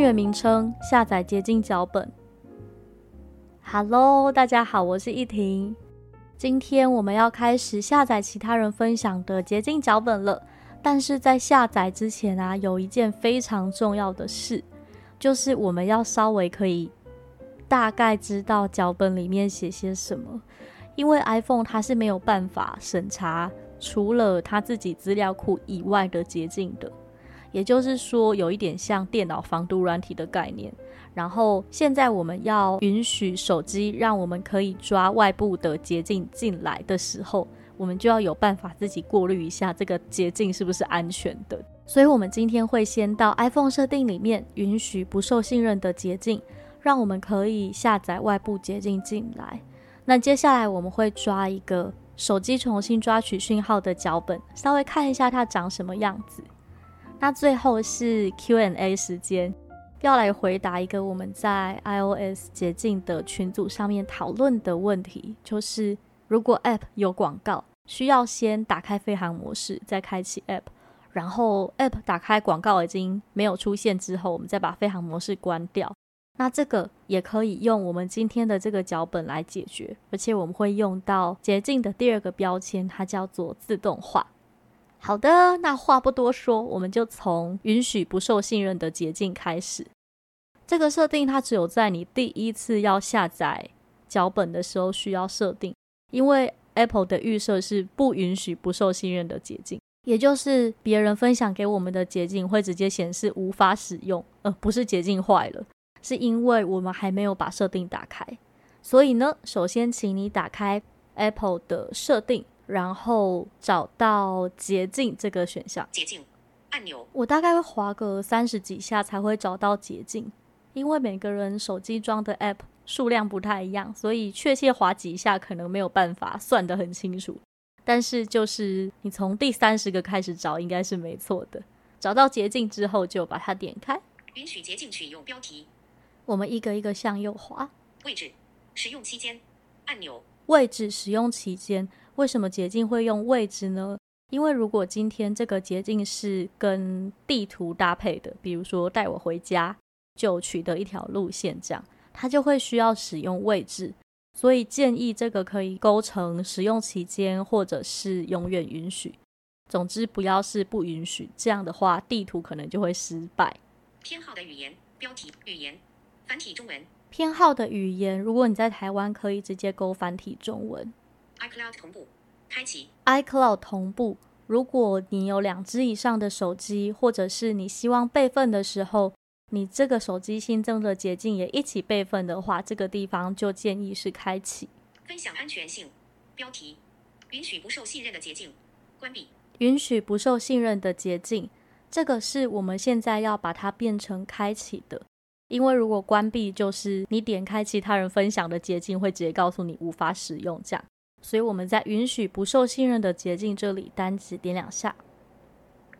元名称：下载捷径脚本。Hello，大家好，我是依婷。今天我们要开始下载其他人分享的捷径脚本了。但是在下载之前啊，有一件非常重要的事，就是我们要稍微可以大概知道脚本里面写些什么，因为 iPhone 它是没有办法审查除了它自己资料库以外的捷径的。也就是说，有一点像电脑防毒软体的概念。然后现在我们要允许手机让我们可以抓外部的捷径进来的时候，我们就要有办法自己过滤一下这个捷径是不是安全的。所以，我们今天会先到 iPhone 设定里面允许不受信任的捷径，让我们可以下载外部捷径进来。那接下来我们会抓一个手机重新抓取讯号的脚本，稍微看一下它长什么样子。那最后是 Q&A 时间，要来回答一个我们在 iOS 捷径的群组上面讨论的问题，就是如果 App 有广告，需要先打开飞行模式，再开启 App，然后 App 打开广告已经没有出现之后，我们再把飞行模式关掉。那这个也可以用我们今天的这个脚本来解决，而且我们会用到捷径的第二个标签，它叫做自动化。好的，那话不多说，我们就从允许不受信任的捷径开始。这个设定它只有在你第一次要下载脚本的时候需要设定，因为 Apple 的预设是不允许不受信任的捷径，也就是别人分享给我们的捷径会直接显示无法使用，呃，不是捷径坏了，是因为我们还没有把设定打开。所以呢，首先请你打开 Apple 的设定。然后找到捷径这个选项，捷径按钮，我大概会划个三十几下才会找到捷径，因为每个人手机装的 App 数量不太一样，所以确切划几下可能没有办法算得很清楚。但是就是你从第三十个开始找，应该是没错的。找到捷径之后，就把它点开，允许捷径取用标题，我们一个一个向右滑，位置，使用期间按钮，位置使用期间。为什么捷径会用位置呢？因为如果今天这个捷径是跟地图搭配的，比如说带我回家，就取得一条路线，这样它就会需要使用位置。所以建议这个可以勾成使用期间，或者是永远允许。总之不要是不允许，这样的话地图可能就会失败。偏好的语言标题语言繁体中文。偏好的语言，如果你在台湾，可以直接勾繁体中文。iCloud 同步，开启 iCloud 同步。如果你有两只以上的手机，或者是你希望备份的时候，你这个手机新增的捷径也一起备份的话，这个地方就建议是开启。分享安全性标题，允许不受信任的捷径关闭。允许不受信任的捷径，这个是我们现在要把它变成开启的，因为如果关闭，就是你点开其他人分享的捷径，会直接告诉你无法使用这样。所以我们在允许不受信任的捷径这里单指点两下，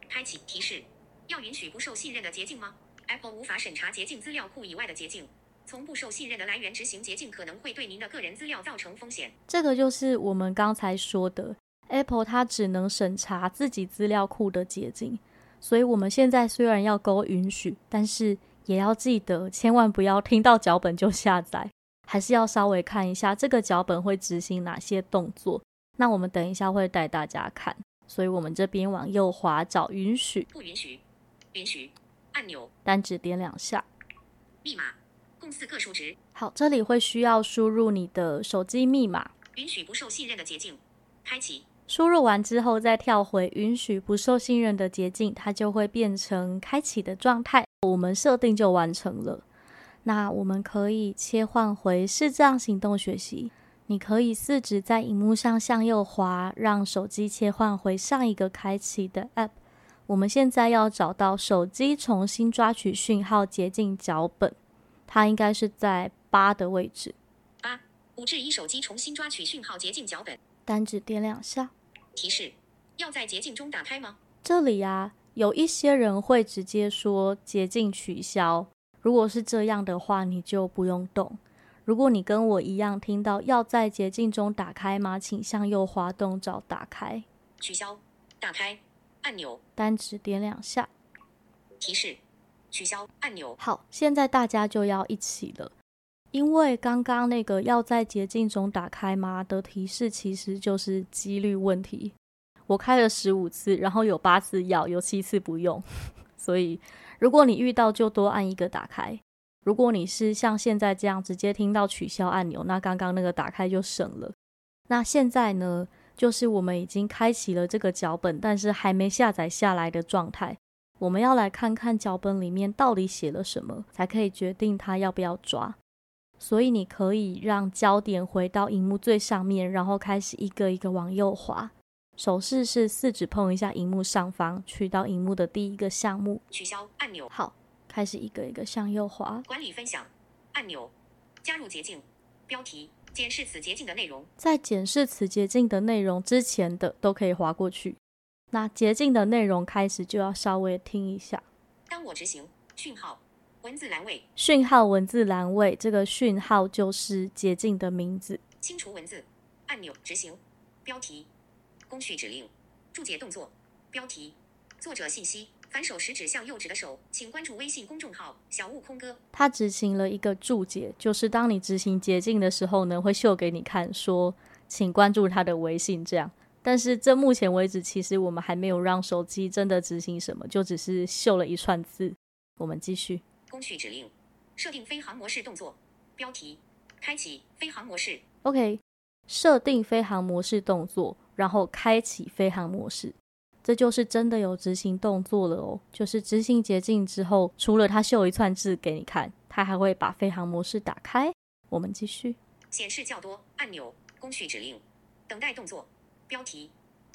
开启提示，要允许不受信任的捷径吗？Apple 无法审查捷径资料库以外的捷径，从不受信任的来源执行捷径可能会对您的个人资料造成风险。这个就是我们刚才说的，Apple 它只能审查自己资料库的捷径，所以我们现在虽然要勾允许，但是也要记得千万不要听到脚本就下载。还是要稍微看一下这个脚本会执行哪些动作。那我们等一下会带大家看，所以我们这边往右滑找允许，不允许，允许按钮，单指点两下。密码共四个数值。好，这里会需要输入你的手机密码。允许不受信任的捷径，开启。输入完之后再跳回允许不受信任的捷径，它就会变成开启的状态，我们设定就完成了。那我们可以切换回视障行动学习。你可以四指在荧幕上向右滑，让手机切换回上一个开启的 App，我们现在要找到手机重新抓取讯号捷径脚本，它应该是在八的位置。八五至一手机重新抓取讯号捷径脚本。单指点两下。提示：要在捷径中打开吗？这里啊，有一些人会直接说捷径取消。如果是这样的话，你就不用动。如果你跟我一样听到要在捷径中打开吗？请向右滑动找打开。取消。打开。按钮，单指点两下。提示：取消按钮。好，现在大家就要一起了，因为刚刚那个要在捷径中打开吗的提示，其实就是几率问题。我开了十五次，然后有八次要，有七次不用。所以，如果你遇到，就多按一个打开。如果你是像现在这样直接听到取消按钮，那刚刚那个打开就省了。那现在呢？就是我们已经开启了这个脚本，但是还没下载下来的状态。我们要来看看脚本里面到底写了什么，才可以决定它要不要抓。所以你可以让焦点回到荧幕最上面，然后开始一个一个往右滑。手势是四指碰一下荧幕上方，去到荧幕的第一个项目。取消按钮。好，开始一个一个向右滑。管理分享按钮。加入捷径。标题。检视此捷径的内容，在检视此捷径的内容之前的都可以划过去。那捷径的内容开始就要稍微听一下。当我执行讯号文字栏位，讯号文字栏位，这个讯号就是捷径的名字。清除文字按钮，执行标题，工序指令，注解动作，标题，作者信息。反手食指向右指的手，请关注微信公众号“小悟空哥”。他执行了一个注解，就是当你执行捷径的时候呢，会秀给你看，说请关注他的微信这样。但是这目前为止，其实我们还没有让手机真的执行什么，就只是秀了一串字。我们继续。工序指令：设定飞行模式动作。标题：开启飞行模式。OK，设定飞行模式动作，然后开启飞行模式。这就是真的有执行动作了哦，就是执行捷径之后，除了它秀一串字给你看，它还会把飞行模式打开。我们继续。显示较多按钮，工序指令，等待动作，标题，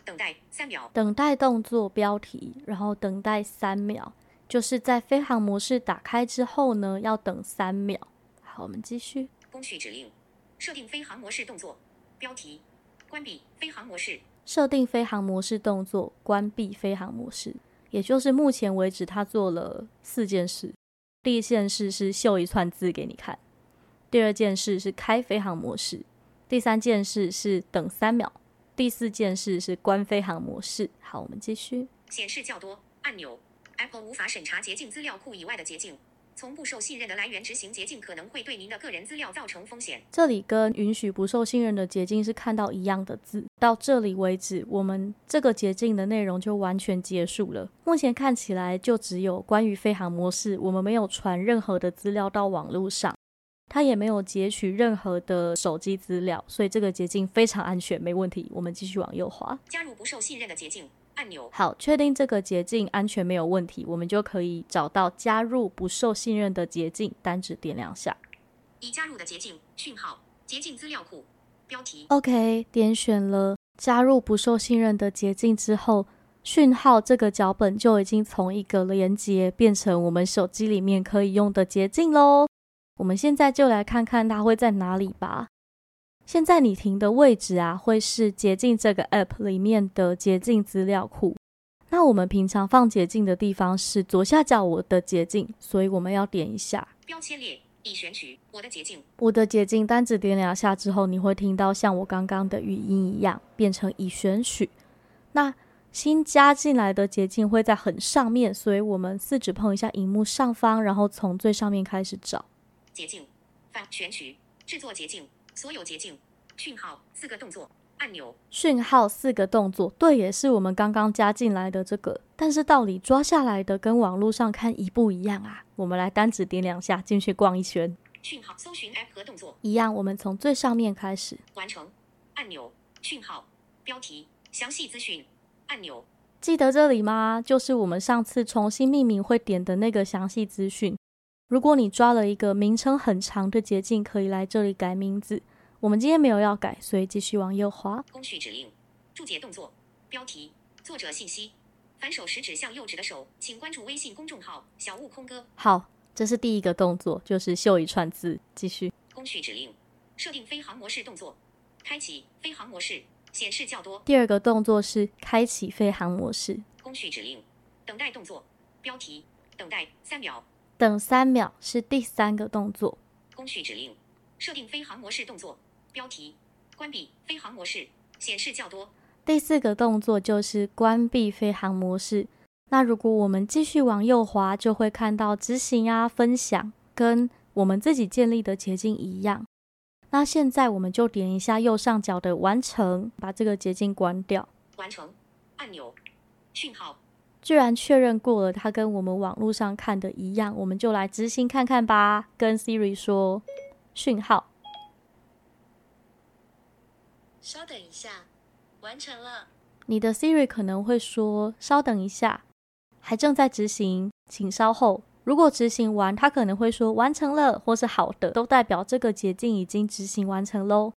等待三秒，等待动作标题，然后等待三秒，就是在飞行模式打开之后呢，要等三秒。好，我们继续。工序指令，设定飞行模式动作，标题，关闭飞行模式。设定飞行模式动作，关闭飞行模式，也就是目前为止他做了四件事。第一件事是秀一串字给你看，第二件事是开飞行模式，第三件事是等三秒，第四件事是关飞行模式。好，我们继续。显示较多按钮，Apple 无法审查捷径资料库以外的捷径。从不受信任的来源执行捷径可能会对您的个人资料造成风险。这里跟允许不受信任的捷径是看到一样的字。到这里为止，我们这个捷径的内容就完全结束了。目前看起来就只有关于飞行模式，我们没有传任何的资料到网络上，它也没有截取任何的手机资料，所以这个捷径非常安全，没问题。我们继续往右滑，加入不受信任的捷径。按钮好，确定这个捷径安全没有问题，我们就可以找到加入不受信任的捷径，单指点两下。已加入的捷径讯号捷径资料库标题。OK，点选了加入不受信任的捷径之后，讯号这个脚本就已经从一个连接变成我们手机里面可以用的捷径喽。我们现在就来看看它会在哪里吧。现在你停的位置啊，会是捷径这个 App 里面的捷径资料库。那我们平常放捷径的地方是左下角我的捷径，所以我们要点一下标签列已选取我的捷径。我的捷径单指点两下之后，你会听到像我刚刚的语音一样变成已选取。那新加进来的捷径会在很上面，所以我们四指碰一下荧幕上方，然后从最上面开始找捷径，发选取制作捷径。所有捷径。讯号四个动作。按钮。讯号四个动作。对，也是我们刚刚加进来的这个，但是道理抓下来的跟网络上看一不一样啊？我们来单指点两下进去逛一圈。讯号搜寻 App 和动作。一样，我们从最上面开始。完成。按钮。讯号。标题。详细资讯。按钮，记得这里吗？就是我们上次重新命名会点的那个详细资讯。如果你抓了一个名称很长的捷径，可以来这里改名字。我们今天没有要改，所以继续往右滑。工序指令：注解动作标题作者信息反手食指向右指的手，请关注微信公众号“小悟空哥好，这是第一个动作，就是秀一串字。继续，”。工序指令，设定飞行模式动作，开启飞行模式，显示较多。第二个动作是开启飞行模式，工序指令，等待动作，标题，等待三秒。等三秒是第三个动作。工序指令，设定飞行模式动作，标题，关闭飞行模式，显示较多。第四个动作就是关闭飞行模式。那如果我们继续往右滑，就会看到执行啊、分享，跟我们自己建立的捷径一样。那现在我们就点一下右上角的完成，把这个捷径关掉。完成按钮，讯号。居然确认过了，它跟我们网络上看的一样，我们就来执行看看吧。跟 Siri 说讯号，稍等一下，完成了。你的 Siri 可能会说稍等一下，还正在执行，请稍后。如果执行完，它可能会说完成了，或是好的，都代表这个捷径已经执行完成喽。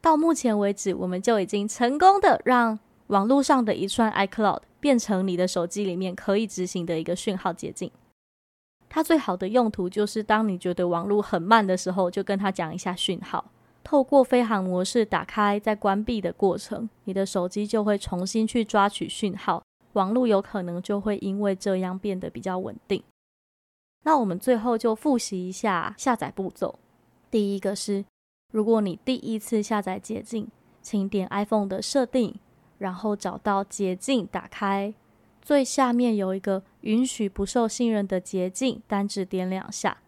到目前为止，我们就已经成功的让网络上的一串 iCloud。变成你的手机里面可以执行的一个讯号捷径。它最好的用途就是，当你觉得网络很慢的时候，就跟他讲一下讯号。透过飞行模式打开再关闭的过程，你的手机就会重新去抓取讯号，网络有可能就会因为这样变得比较稳定。那我们最后就复习一下下载步骤。第一个是，如果你第一次下载捷径，请点 iPhone 的设定。然后找到捷径，打开最下面有一个允许不受信任的捷径，单指点两下。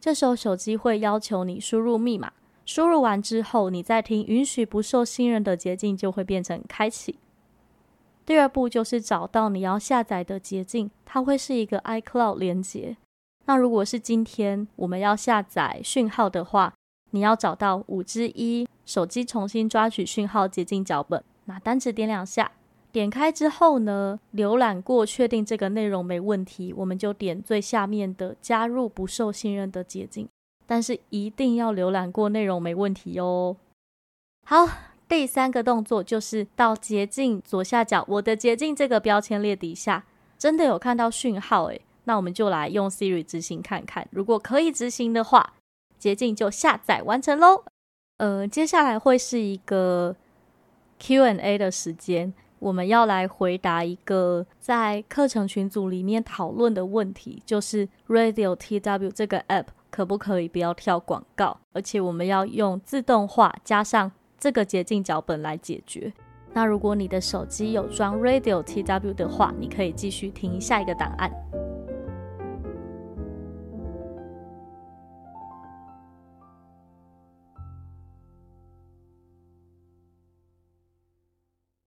这时候手机会要求你输入密码，输入完之后，你再听允许不受信任的捷径就会变成开启。第二步就是找到你要下载的捷径，它会是一个 iCloud 连接。那如果是今天我们要下载讯号的话，你要找到五之一手机重新抓取讯号捷径脚本。那单指点两下，点开之后呢，浏览过确定这个内容没问题，我们就点最下面的加入不受信任的捷径，但是一定要浏览过内容没问题哦。好，第三个动作就是到捷径左下角我的捷径这个标签列底下，真的有看到讯号诶，那我们就来用 Siri 执行看看，如果可以执行的话，捷径就下载完成喽。呃，接下来会是一个。Q&A 的时间，我们要来回答一个在课程群组里面讨论的问题，就是 Radio TW 这个 App 可不可以不要跳广告，而且我们要用自动化加上这个捷径脚本来解决。那如果你的手机有装 Radio TW 的话，你可以继续听下一个档案。